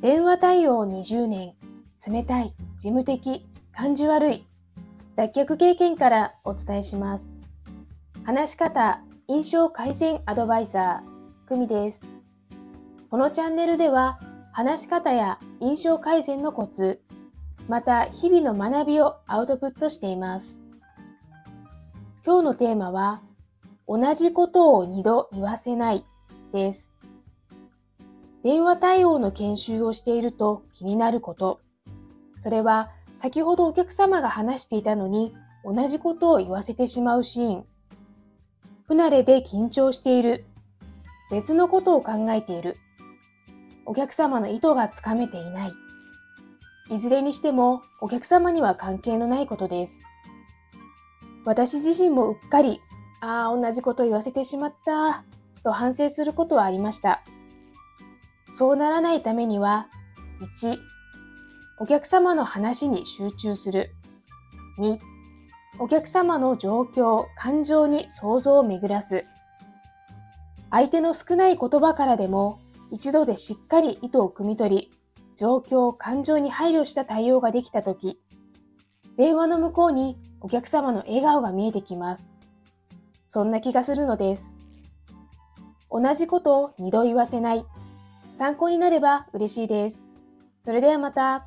電話対応20年、冷たい、事務的、感じ悪い、脱却経験からお伝えします。話し方、印象改善アドバイザー、久美です。このチャンネルでは、話し方や印象改善のコツ、また日々の学びをアウトプットしています。今日のテーマは、同じことを二度言わせないです。電話対応の研修をしていると気になること。それは先ほどお客様が話していたのに同じことを言わせてしまうシーン。不慣れで緊張している。別のことを考えている。お客様の意図がつかめていない。いずれにしてもお客様には関係のないことです。私自身もうっかり、ああ、同じこと言わせてしまった、と反省することはありました。そうならないためには、1、お客様の話に集中する。2、お客様の状況、感情に想像を巡らす。相手の少ない言葉からでも一度でしっかり意図を汲み取り、状況、感情に配慮した対応ができたとき、電話の向こうにお客様の笑顔が見えてきます。そんな気がするのです。同じことを二度言わせない。参考になれば嬉しいです。それではまた。